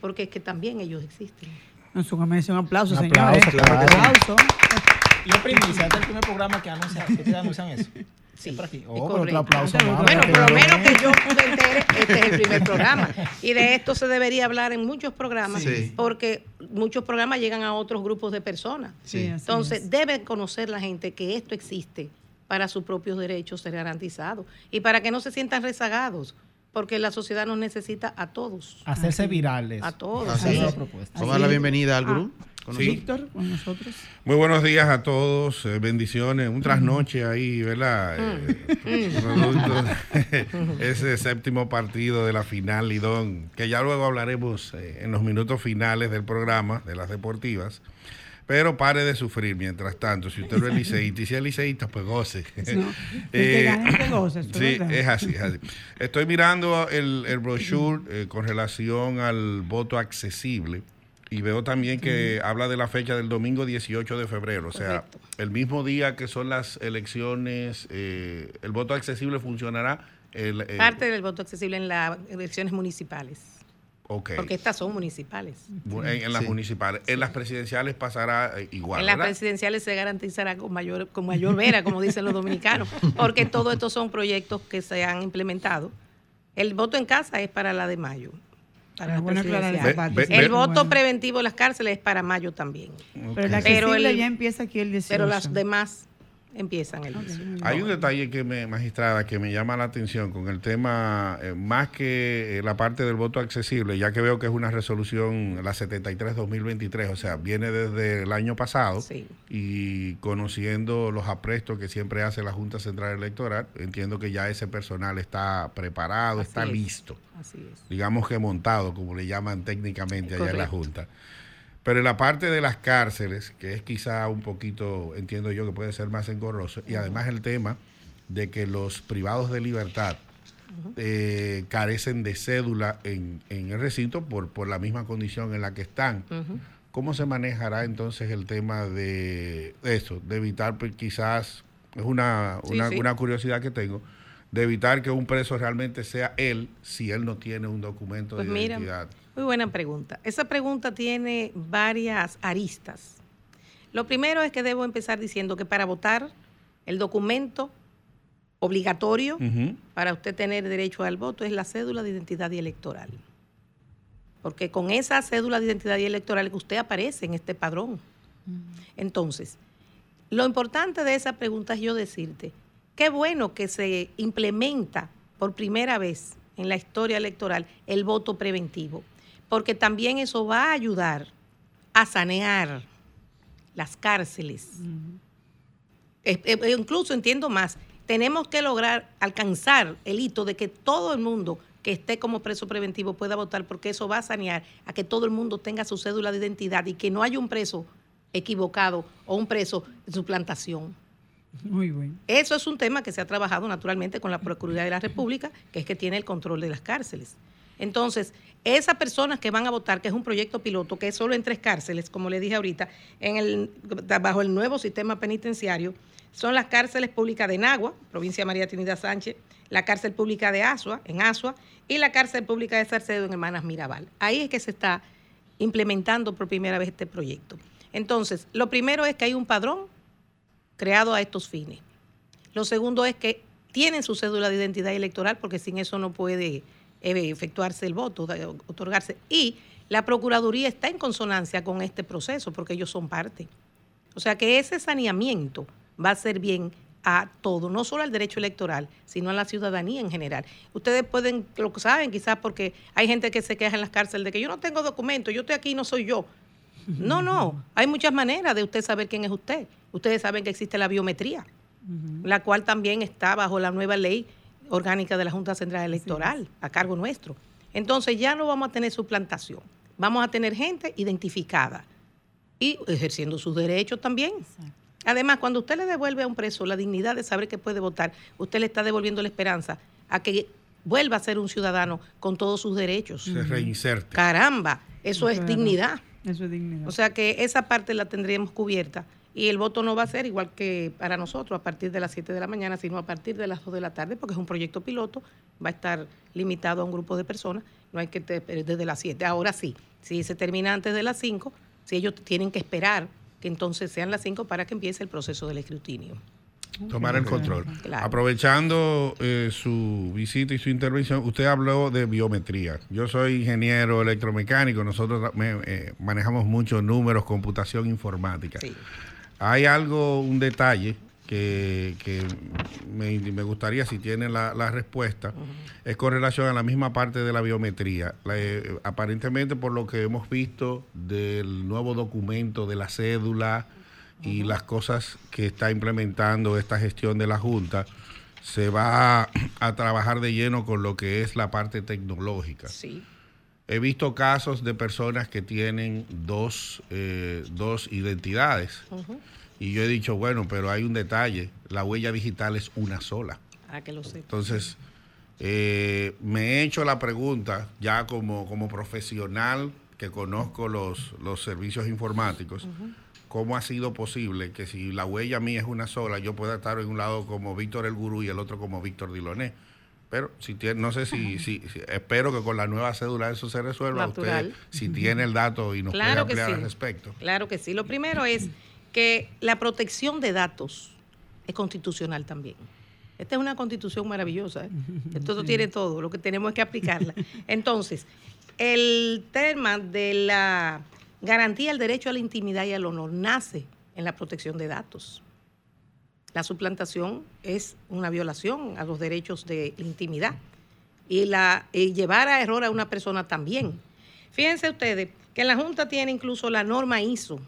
porque es que también ellos existen. Es un, es un aplauso, Un señores. aplauso, claro que sí. aplauso. Y es primicia, este es el primer programa que anuncia, que ustedes anuncian eso. Sí, Es por aquí. es Oh, pero otro aplauso Bueno, más. Bueno, para por lo menos que yo me entere, este es el primer programa. Y de esto se debería hablar en muchos programas, Sí. porque muchos programas llegan a otros grupos de personas. Sí, Entonces, es. debe conocer la gente que esto existe para sus propios derechos ser garantizados y para que no se sientan rezagados, porque la sociedad nos necesita a todos. Hacerse virales. A todos. Así Esa es es. la propuesta. Vamos a dar la bienvenida al gurú. con Sí. Víctor, con nosotros. Muy buenos días a todos, eh, bendiciones, un trasnoche ahí, ¿verdad? Eh, producto de ese séptimo partido de la final Lidón, que ya luego hablaremos eh, en los minutos finales del programa de las deportivas. Pero pare de sufrir mientras tanto. Si usted no es liceísta, y si es liceísta, pues goce. No, el que gane, el que goce, esto es sí, verdad. es así, es así. Estoy mirando el, el brochure eh, con relación al voto accesible y veo también que habla de la fecha del domingo 18 de febrero, o sea, el mismo día que son las elecciones, eh, el voto accesible funcionará. El, eh, Parte del voto accesible en las elecciones municipales, ok. porque estas son municipales. En, en las Sí. municipales. En las presidenciales pasará eh, igual. en las ¿verdad? presidenciales se garantizará con mayor, con mayor vera, como dicen los dominicanos, porque todos estos son proyectos que se han implementado. El voto en casa es para la de mayo. Para bueno presidenciales. Ve- ve- El ve- voto Bueno. preventivo de las cárceles es para mayo también. Pero el- ya empieza aquí el 18. Pero las demás empiezan el 18. Hay un detalle que me, magistrada, que me llama la atención con el tema, eh, más que eh, la parte del voto accesible, ya que veo que es una resolución, la 73-2023, o sea, viene desde el año pasado Sí. y conociendo los aprestos que siempre hace la Junta Central Electoral, entiendo que ya ese personal está preparado, Así está es. listo, Así es. digamos que montado, como le llaman técnicamente allá en la. Junta. Pero en la parte de las cárceles, que es quizá un poquito, entiendo yo, que puede ser más engorroso, y además el tema de que los privados de libertad eh, carecen de cédula en, en el recinto por, por la misma condición en la que están. ¿Cómo se manejará entonces el tema de eso, de evitar pues, quizás, es una, Sí, una, sí. una curiosidad que tengo, de evitar que un preso realmente sea él si él no tiene un documento Pues de mira, identidad? Muy buena pregunta. Esa pregunta tiene varias aristas. Lo primero es que debo empezar diciendo que para votar, el documento obligatorio para usted tener derecho al voto es la cédula de identidad y electoral. Porque con esa cédula de identidad y electoral que usted aparece en este padrón. Entonces, lo importante de esa pregunta es yo decirte, qué bueno que se implementa por primera vez en la historia electoral el voto preventivo, porque también eso va a ayudar a sanear las cárceles. Eh, incluso entiendo más, tenemos que lograr alcanzar el hito de que todo el mundo que esté como preso preventivo pueda votar, porque eso va a sanear a que todo el mundo tenga su cédula de identidad y que no haya un preso equivocado o un preso de suplantación. Muy bien. Eso es un tema que se ha trabajado naturalmente con la Procuraduría de la República, que es que tiene el control de las cárceles. Entonces, esas personas que van a votar, que es un proyecto piloto, que es solo en tres cárceles, como le dije ahorita, bajo el nuevo sistema penitenciario, son las cárceles públicas de Nagua, provincia de María Trinidad Sánchez, la cárcel pública de Asua, en Asua, y la cárcel pública de Sarcedo, en Hermanas Mirabal. Ahí es que se está implementando por primera vez este proyecto. Entonces, lo primero es que hay un padrón creado a estos fines. Lo segundo es que tienen su cédula de identidad electoral porque sin eso no puede efectuarse el voto, otorgarse. Y la Procuraduría está en consonancia con este proceso porque ellos son parte. O sea que ese saneamiento va a ser bien a todo, no solo al derecho electoral, sino a la ciudadanía en general. Ustedes pueden, lo saben quizás porque hay gente que se queja en las cárceles de que yo no tengo documento, yo estoy aquí y no soy yo. No, no, hay muchas maneras de usted saber quién es usted. Ustedes saben que existe la biometría, la cual también está bajo la nueva ley orgánica de la Junta Central Electoral, a cargo nuestro. Entonces ya no vamos a tener suplantación, vamos a tener gente identificada y ejerciendo sus derechos también. Además, cuando usted le devuelve a un preso la dignidad de saber que puede votar, usted le está devolviendo la esperanza a que vuelva a ser un ciudadano con todos sus derechos. Se reinserte. Caramba, eso es dignidad. Eso es dignidad. O sea que esa parte la tendríamos cubierta y el voto no va a ser igual que para nosotros a partir de las 7 de la mañana, sino a partir de las 2 de la tarde, porque es un proyecto piloto, va a estar limitado a un grupo de personas, no hay que desde las 7. Ahora sí, si se termina antes de las 5, si ellos tienen que esperar que entonces sean las 5 para que empiece el proceso del escrutinio. tomar el control. Claro. Aprovechando eh, su visita y su intervención, usted habló de biometría. Yo soy ingeniero electromecánico, nosotros me- eh, manejamos muchos números, computación informática. Sí. Hay algo, un detalle que, que me, me gustaría, si tiene la, la respuesta, es con relación a la misma parte de la biometría. La, eh, aparentemente, por lo que hemos visto del nuevo documento de la cédula y las cosas que está implementando esta gestión de la Junta, se va a trabajar de lleno con lo que es la parte tecnológica. Sí. He visto casos de personas que tienen dos, eh, dos identidades. Y yo he dicho, bueno, pero hay un detalle, la huella digital es una sola. Para que lo sepa. Entonces, eh, me he hecho la pregunta, ya como, como profesional que conozco los, los servicios informáticos, ¿cómo ha sido posible que si la huella mía es una sola, yo pueda estar en un lado como Víctor el Gurú y el otro como Víctor Diloné? Pero si tiene, no sé si, si, si- espero que con la nueva cédula eso se resuelva. Natural. Usted, si tiene el dato y nos Claro puede ampliar sí. al respecto. Claro que sí. Lo primero es que la protección de datos es constitucional también. Esta es una constitución maravillosa. ¿eh? Esto tiene todo, lo que tenemos es que aplicarla. Entonces, el tema de la garantía del derecho a la intimidad y al honor nace en la protección de datos. La suplantación es una violación a los derechos de intimidad y, la, llevar a error a una persona también. Fíjense ustedes que la Junta tiene incluso la norma ISO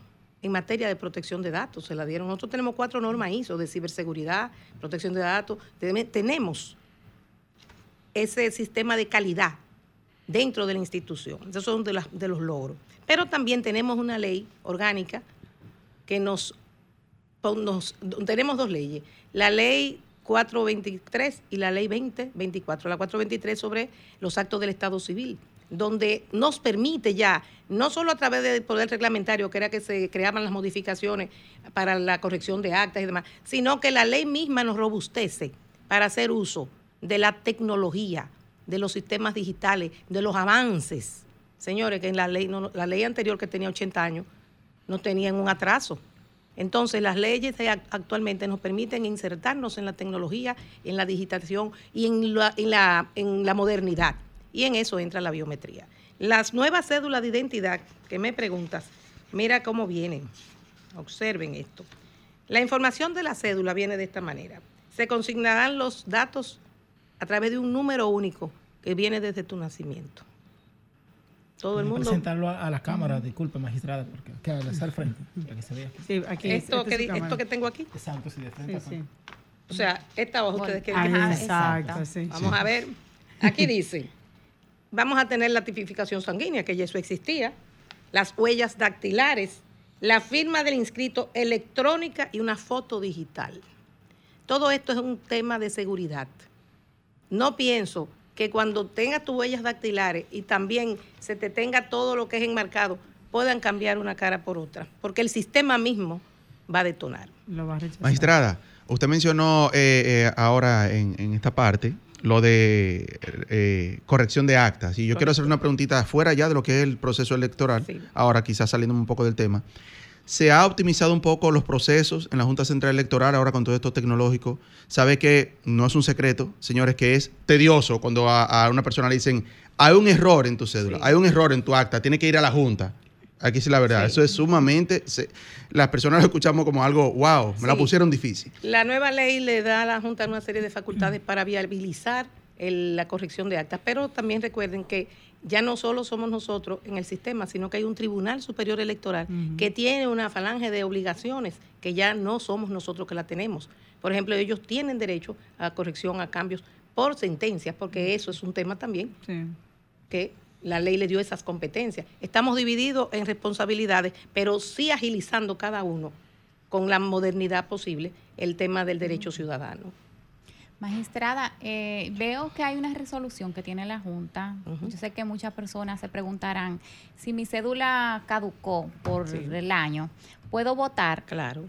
en materia de protección de datos, se la dieron. Nosotros tenemos cuatro normas ISO de ciberseguridad, protección de datos. Tenemos ese sistema de calidad dentro de la institución. Esos son de, los logros. Pero también tenemos una ley orgánica que nos, tenemos dos leyes. La ley 423 y la ley 2024. La 423 sobre los actos del Estado civil, donde nos permite ya, no solo a través del poder reglamentario, que era que se creaban las modificaciones para la corrección de actas y demás, sino que la ley misma nos robustece para hacer uso de la tecnología, de los sistemas digitales, de los avances. Señores, que en la ley, no- la ley anterior que tenía 80 años no tenían un atraso. Entonces, las leyes actualmente nos permiten insertarnos en la tecnología, en la digitación y en la, en la modernidad. Y en eso entra la biometría. Las nuevas cédulas de identidad que me preguntas, mira cómo vienen. Observen esto. La información de la cédula viene de esta manera. Se consignarán los datos a través de un número único que viene desde tu nacimiento. Todo el mundo. presentarlo a, a la cámara, disculpe, magistrada, porque que está al frente, para que se vea. Sí, aquí es- Esto esta que, es esto que tengo aquí. Exacto, sí, de frente. Sí, a- sí. O sea, esta hoja ustedes quieren Ah, que- exacto, exacto. sí. Vamos a ver. Aquí dice, vamos a tener la tipificación sanguínea, que ya eso existía, las huellas dactilares, la firma del inscrito electrónica y una foto digital. Todo esto es un tema de seguridad. No pienso que cuando tengas tus huellas dactilares y también se te tenga todo lo que es enmarcado, puedan cambiar una cara por otra, porque el sistema mismo va a detonar. Lo va a rechazar. Magistrada, usted mencionó eh, eh, ahora en, en esta parte lo de eh, corrección de actas. Y yo quiero hacer una preguntita fuera ya de lo que es el proceso electoral, Sí. ahora quizás saliendo un poco del tema. ¿Se ha optimizado un poco los procesos en la Junta Central Electoral ahora con todo esto tecnológico? Sabe que no es un secreto, señores, que es tedioso cuando a, a una persona le dicen, hay un error en tu cédula, Sí. hay un error en tu acta, tiene que ir a la Junta. Aquí sí la verdad, Sí. eso es sumamente, se- las personas lo escuchamos como algo, wow, me la Sí. pusieron difícil. La nueva ley le da a la Junta una serie de facultades para viabilizar el- la corrección de actas, pero también recuerden que ya no solo somos nosotros en el sistema, sino que hay un Tribunal Superior Electoral que tiene una falange de obligaciones que ya no somos nosotros que la tenemos. Por ejemplo, ellos tienen derecho a corrección, a cambios por sentencias, porque eso es un tema también Sí. que la ley le dio esas competencias. Estamos divididos en responsabilidades, pero sí agilizando cada uno con la modernidad posible el tema del derecho ciudadano. Magistrada, eh, veo que hay una resolución que tiene la Junta. Yo sé que muchas personas se preguntarán si mi cédula caducó por el año, ¿puedo votar? Claro.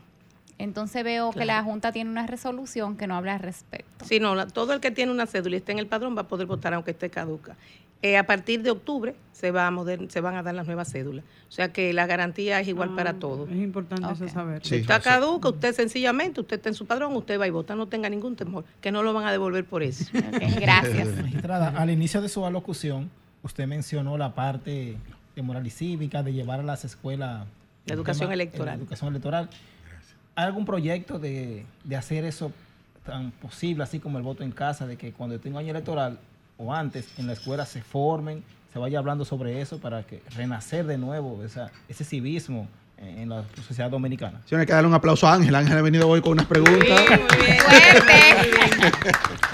Entonces veo que la Junta tiene una resolución que no habla al respecto. Sí, no, todo el que tiene una cédula y esté en el padrón va a poder votar aunque esté caduca. Eh, a partir de octubre se, va a se van a dar las nuevas cédulas. O sea que la garantía es igual para ah, todos. Es importante eso saber. Si está caduca, usted sencillamente, usted está en su padrón, usted va y vota, no tenga ningún temor, que no lo van a devolver por eso. gracias. Magistrada, al inicio de su alocución, usted mencionó la parte de moral y cívica, de llevar a las escuelas... La educación electoral. La educación electoral. ¿Hay algún proyecto de, de hacer eso tan posible, así como el voto en casa, de que cuando tenga año electoral o antes en la escuela se formen, se vaya hablando sobre eso para que renacer de nuevo esa, ese civismo en la sociedad dominicana. Sí, hay que darle un aplauso a Ángel. Ángel ha venido hoy con unas preguntas. muy bien.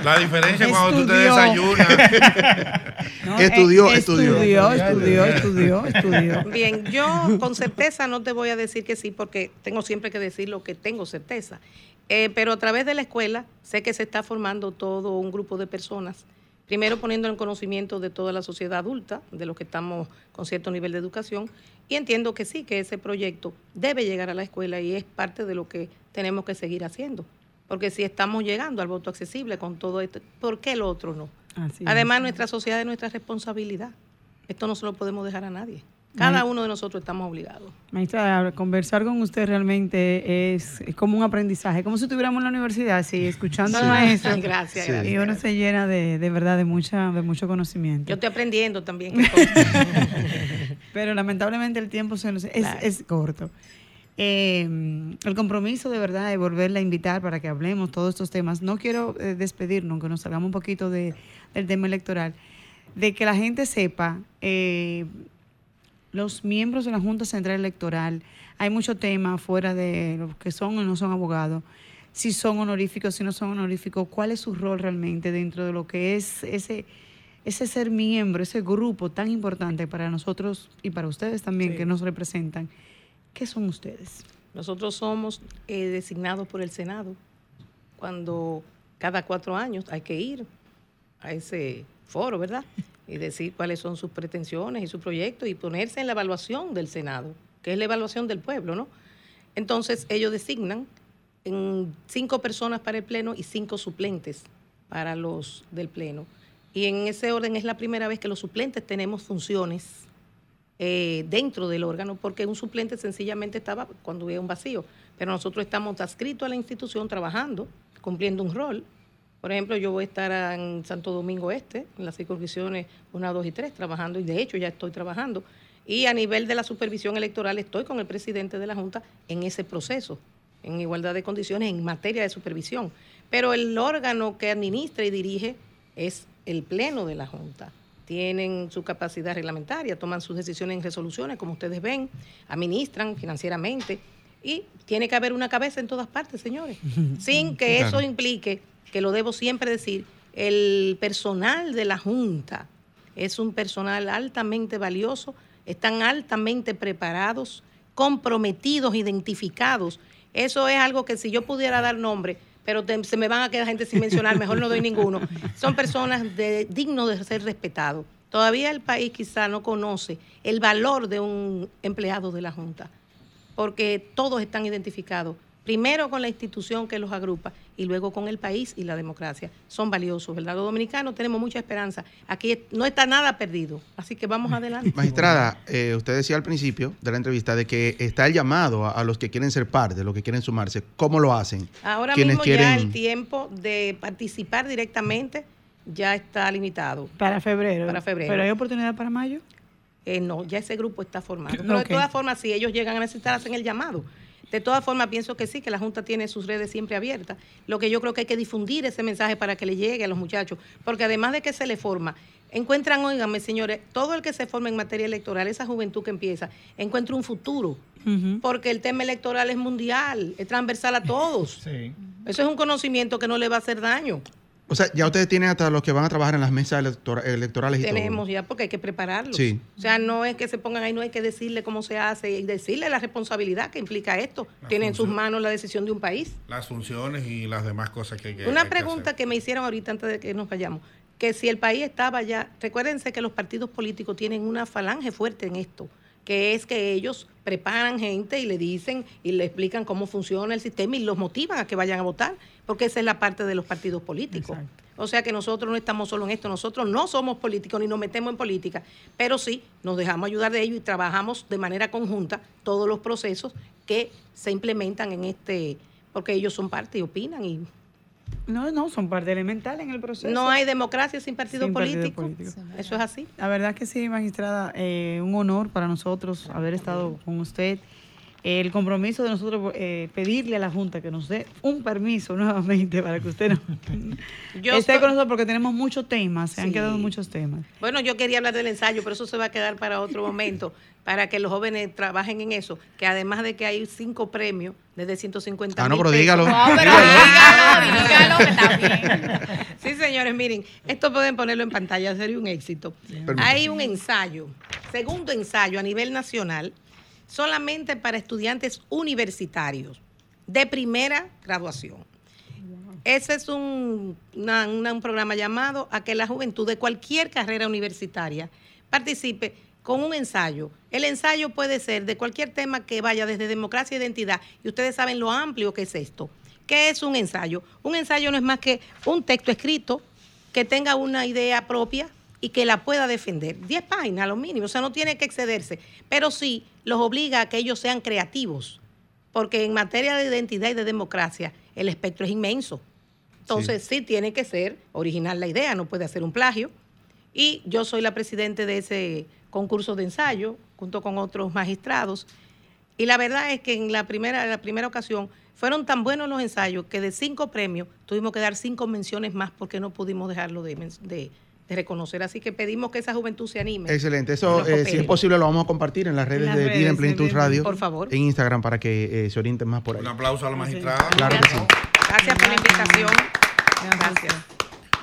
La diferencia cuando tú te desayunas. estudió, estudió, estudió, estudió, estudió, estudió. Bien, yo con certeza no te voy a decir que sí, porque tengo siempre que decir lo que tengo certeza. Eh, pero a través de la escuela sé que se está formando todo un grupo de personas primero poniendo en conocimiento de toda la sociedad adulta, de los que estamos con cierto nivel de educación, y entiendo que sí, que ese proyecto debe llegar a la escuela y es parte de lo que tenemos que seguir haciendo. Porque si estamos llegando al voto accesible con todo esto, ¿por qué el otro no? Además, nuestra sociedad es nuestra responsabilidad. Esto no se lo podemos dejar a nadie. Cada uno de nosotros estamos obligados. Maestra, conversar con usted realmente es, como un aprendizaje, como si estuviéramos en la universidad, sí, escuchando al maestro. Gracias, Y uno se llena de, de, verdad de, mucha, de mucho conocimiento. Yo estoy aprendiendo también. Pero lamentablemente el tiempo se nos, es, es corto. Eh, el compromiso de verdad de volverla a invitar para que hablemos todos estos temas. No quiero eh, despedirnos, aunque nos salgamos un poquito de, del tema electoral, de que la gente sepa... Eh, los miembros de la Junta Central Electoral, hay mucho tema fuera de los que son o no son abogados, si son honoríficos, si no son honoríficos, cuál es su rol realmente dentro de lo que es ese, ese ser miembro, ese grupo tan importante para nosotros y para ustedes también que nos representan. ¿Qué son ustedes? Nosotros somos eh, designados por el Senado cuando cada cuatro años hay que ir a ese foro, ¿verdad? Y decir cuáles son sus pretensiones y su proyecto y ponerse en la evaluación del Senado, que es la evaluación del pueblo, ¿no? Entonces ellos designan cinco personas para el Pleno y cinco suplentes para los del Pleno. Y en ese orden es la primera vez que los suplentes tenemos funciones eh, dentro del órgano, porque un suplente sencillamente estaba cuando había un vacío, pero nosotros estamos adscritos a la institución trabajando, cumpliendo un rol por ejemplo, yo voy a estar en Santo Domingo Este, en las circunscripciones 1, 2 y 3, trabajando, y de hecho ya estoy trabajando. Y a nivel de la supervisión electoral estoy con el presidente de la Junta en ese proceso, en igualdad de condiciones en materia de supervisión. Pero el órgano que administra y dirige es el Pleno de la Junta. Tienen su capacidad reglamentaria, toman sus decisiones en resoluciones, como ustedes ven, administran financieramente. Y tiene que haber una cabeza en todas partes, señores, sin que eso implique que lo debo siempre decir, el personal de la Junta es un personal altamente valioso, están altamente preparados, comprometidos, identificados. Eso es algo que si yo pudiera dar nombre, pero se me van a quedar gente sin mencionar, mejor no doy ninguno. Son personas de, dignos de ser respetados. Todavía el país quizá no conoce el valor de un empleado de la Junta, porque todos están identificados primero con la institución que los agrupa y luego con el país y la democracia. Son valiosos, ¿verdad? Los dominicanos tenemos mucha esperanza. Aquí no está nada perdido, así que vamos adelante. Magistrada, eh, usted decía al principio de la entrevista de que está el llamado a, los que quieren ser parte, a los que quieren sumarse. ¿Cómo lo hacen? Ahora mismo ya el tiempo de participar directamente ya está limitado. Para febrero. Para febrero. ¿Pero hay oportunidad para mayo? Eh, no, ya ese grupo está formado. Pero de todas formas, si ellos llegan a necesitar, hacen el llamado. De todas formas, pienso que sí, que la Junta tiene sus redes siempre abiertas. Lo que yo creo que hay que difundir ese mensaje para que le llegue a los muchachos, porque además de que se le forma, encuentran, oíganme señores, todo el que se forma en materia electoral, esa juventud que empieza, encuentra un futuro, porque el tema electoral es mundial, es transversal a todos. Eso es un conocimiento que no le va a hacer daño. O sea, ya ustedes tienen hasta los que van a trabajar en las mesas electora- electorales y Tenemos todo. ya, porque hay que prepararlos. Sí. O sea, no es que se pongan ahí, no hay que decirle cómo se hace y decirle la responsabilidad que implica esto. Tiene en sus manos la decisión de un país. Las funciones y las demás cosas que hay que Una hay que pregunta hacer. que me hicieron ahorita antes de que nos vayamos, que si el país estaba ya, recuérdense que los partidos políticos tienen una falange fuerte en esto, que es que ellos preparan gente y le dicen y le explican cómo funciona el sistema y los motivan a que vayan a votar, porque esa es la parte de los partidos políticos. Exacto. O sea que nosotros no estamos solo en esto, nosotros no somos políticos ni nos metemos en política, pero sí nos dejamos ayudar de ellos y trabajamos de manera conjunta todos los procesos que se implementan en este, porque ellos son parte y opinan y No, no, son parte elemental en el proceso. no hay democracia sin partido Sin partido político. político. Eso es así. La verdad que sí, magistrada, eh, un honor para nosotros haber estado con usted. El compromiso de nosotros eh, pedirle a la Junta que nos dé un permiso nuevamente para que usted no Yo esté estoy- con nosotros porque tenemos muchos temas, se han quedado muchos temas. Bueno, yo quería hablar del ensayo, pero eso se va a quedar para otro momento, para que los jóvenes trabajen en eso, que además de que hay cinco premios desde 150 Ah, no, pero pesos. dígalo. No, pero dígalo, dígalo, que está bien. Sí, señores, miren, esto pueden ponerlo en pantalla, sería un éxito. Permiso. Hay un ensayo, segundo ensayo a nivel nacional, solamente para estudiantes universitarios de primera graduación. Ese es un, una- una- un programa llamado a que la juventud de cualquier carrera universitaria participe con un ensayo. El ensayo puede ser de cualquier tema que vaya desde democracia e identidad, y ustedes saben lo amplio que es esto. ¿Qué es un ensayo? Un ensayo no es más que un texto escrito que tenga una idea propia y que la pueda defender. Diez páginas, lo mínimo, o sea, no tiene que excederse, pero sí los obliga a que ellos sean creativos, porque en materia de identidad y de democracia el espectro es inmenso. Entonces sí, tiene que ser original la idea, no puede hacer un plagio. Y yo soy la presidente de ese concurso de ensayo, junto con otros magistrados. Y la verdad es que en la primera, la primera ocasión fueron tan buenos los ensayos que de cinco premios tuvimos que dar cinco menciones más porque no pudimos dejarlo de, de- de reconocer. Así que pedimos que esa juventud se anime. Excelente. Eso, eh, si es posible, lo vamos a compartir en las redes las de redes Vida en Plenitud Radio. Por favor. En Instagram para que eh, se orienten más por ahí. Un aplauso a la magistrada. Claro que sí. Gracias por la invitación. Gracias.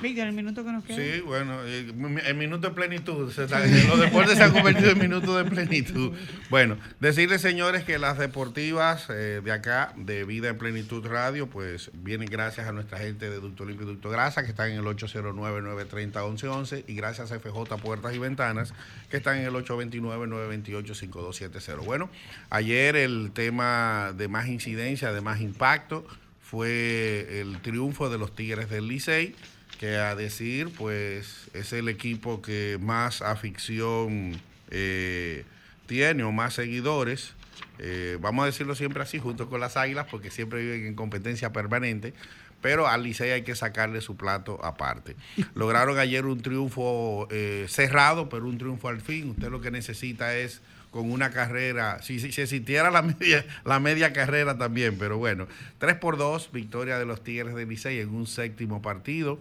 Víctor, el minuto que nos queda. Sí, bueno, eh, el minuto de plenitud. los deportes se han convertido en minutos de plenitud. Bueno, decirles, señores, que las deportivas eh, de acá, de Vida en Plenitud Radio, pues vienen gracias a nuestra gente de Ducto Limpio y Ducto Grasa, que están en el 809-930-1111, y gracias a FJ Puertas y Ventanas, que están en el 829-928-5270. Bueno, ayer el tema de más incidencia, de más impacto, fue el triunfo de los Tigres del Licey que a decir, pues es el equipo que más afición eh, tiene o más seguidores. Eh, vamos a decirlo siempre así, junto con las águilas, porque siempre viven en competencia permanente. Pero al Licey hay que sacarle su plato aparte. Lograron ayer un triunfo eh, cerrado, pero un triunfo al fin. Usted lo que necesita es con una carrera, si, si, si existiera la media, la media carrera también, pero bueno, 3 por 2, victoria de los Tigres del Licey en un séptimo partido.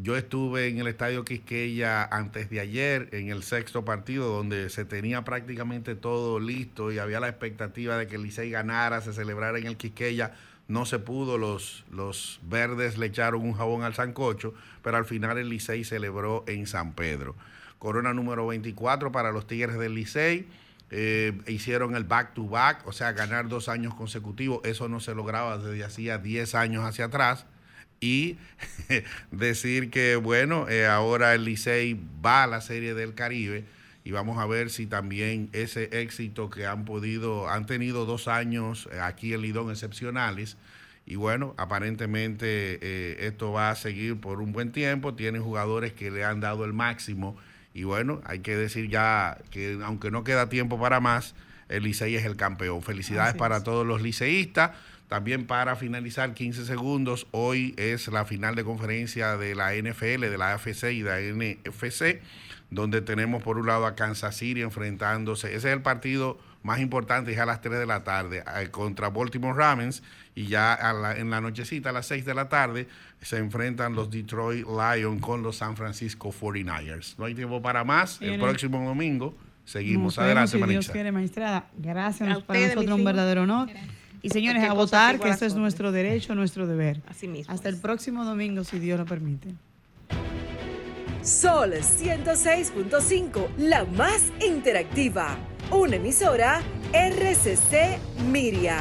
Yo estuve en el Estadio Quisqueya antes de ayer, en el sexto partido, donde se tenía prácticamente todo listo y había la expectativa de que el Licey ganara, se celebrara en el Quisqueya. No se pudo, los, los verdes le echaron un jabón al sancocho, pero al final el Licey celebró en San Pedro. Corona número 24 para los Tigres del Licey. Eh, hicieron el back to back, o sea, ganar dos años consecutivos. Eso no se lograba desde hacía 10 años hacia atrás y decir que, bueno, eh, ahora el Licey va a la Serie del Caribe y vamos a ver si también ese éxito que han podido, han tenido dos años eh, aquí en Lidón excepcionales. Y bueno, aparentemente eh, esto va a seguir por un buen tiempo. Tienen jugadores que le han dado el máximo. Y bueno, hay que decir ya que aunque no queda tiempo para más, el Licey es el campeón. Felicidades Así para es. todos los liceístas. También para finalizar 15 segundos, hoy es la final de conferencia de la NFL, de la AFC y de la NFC, donde tenemos por un lado a Kansas City enfrentándose. Ese es el partido más importante, es a las 3 de la tarde, eh, contra Baltimore Ravens. Y ya a la- en la nochecita, a las 6 de la tarde, se enfrentan los Detroit Lions con los San Francisco 49ers. No hay tiempo para más. El próximo domingo seguimos Nos vemos, adelante, si Dios quiere, magistrada. Gracias, A nos- para ustedes, nosotros mis un hijos. verdadero honor. Y señores, a votar, que ese es nuestro derecho, nuestro deber. Así mismo. Hasta el próximo domingo, si Dios lo permite. Sol 106.5, la más interactiva. Una emisora RCC Miria.